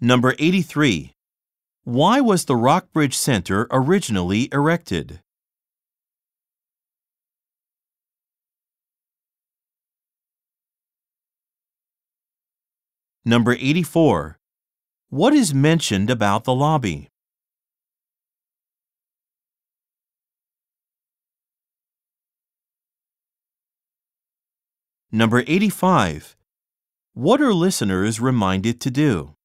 Number 83. Why was the Rockbridge Center originally erected? Number 84. What is mentioned about the lobby? Number 85. What are listeners reminded to do?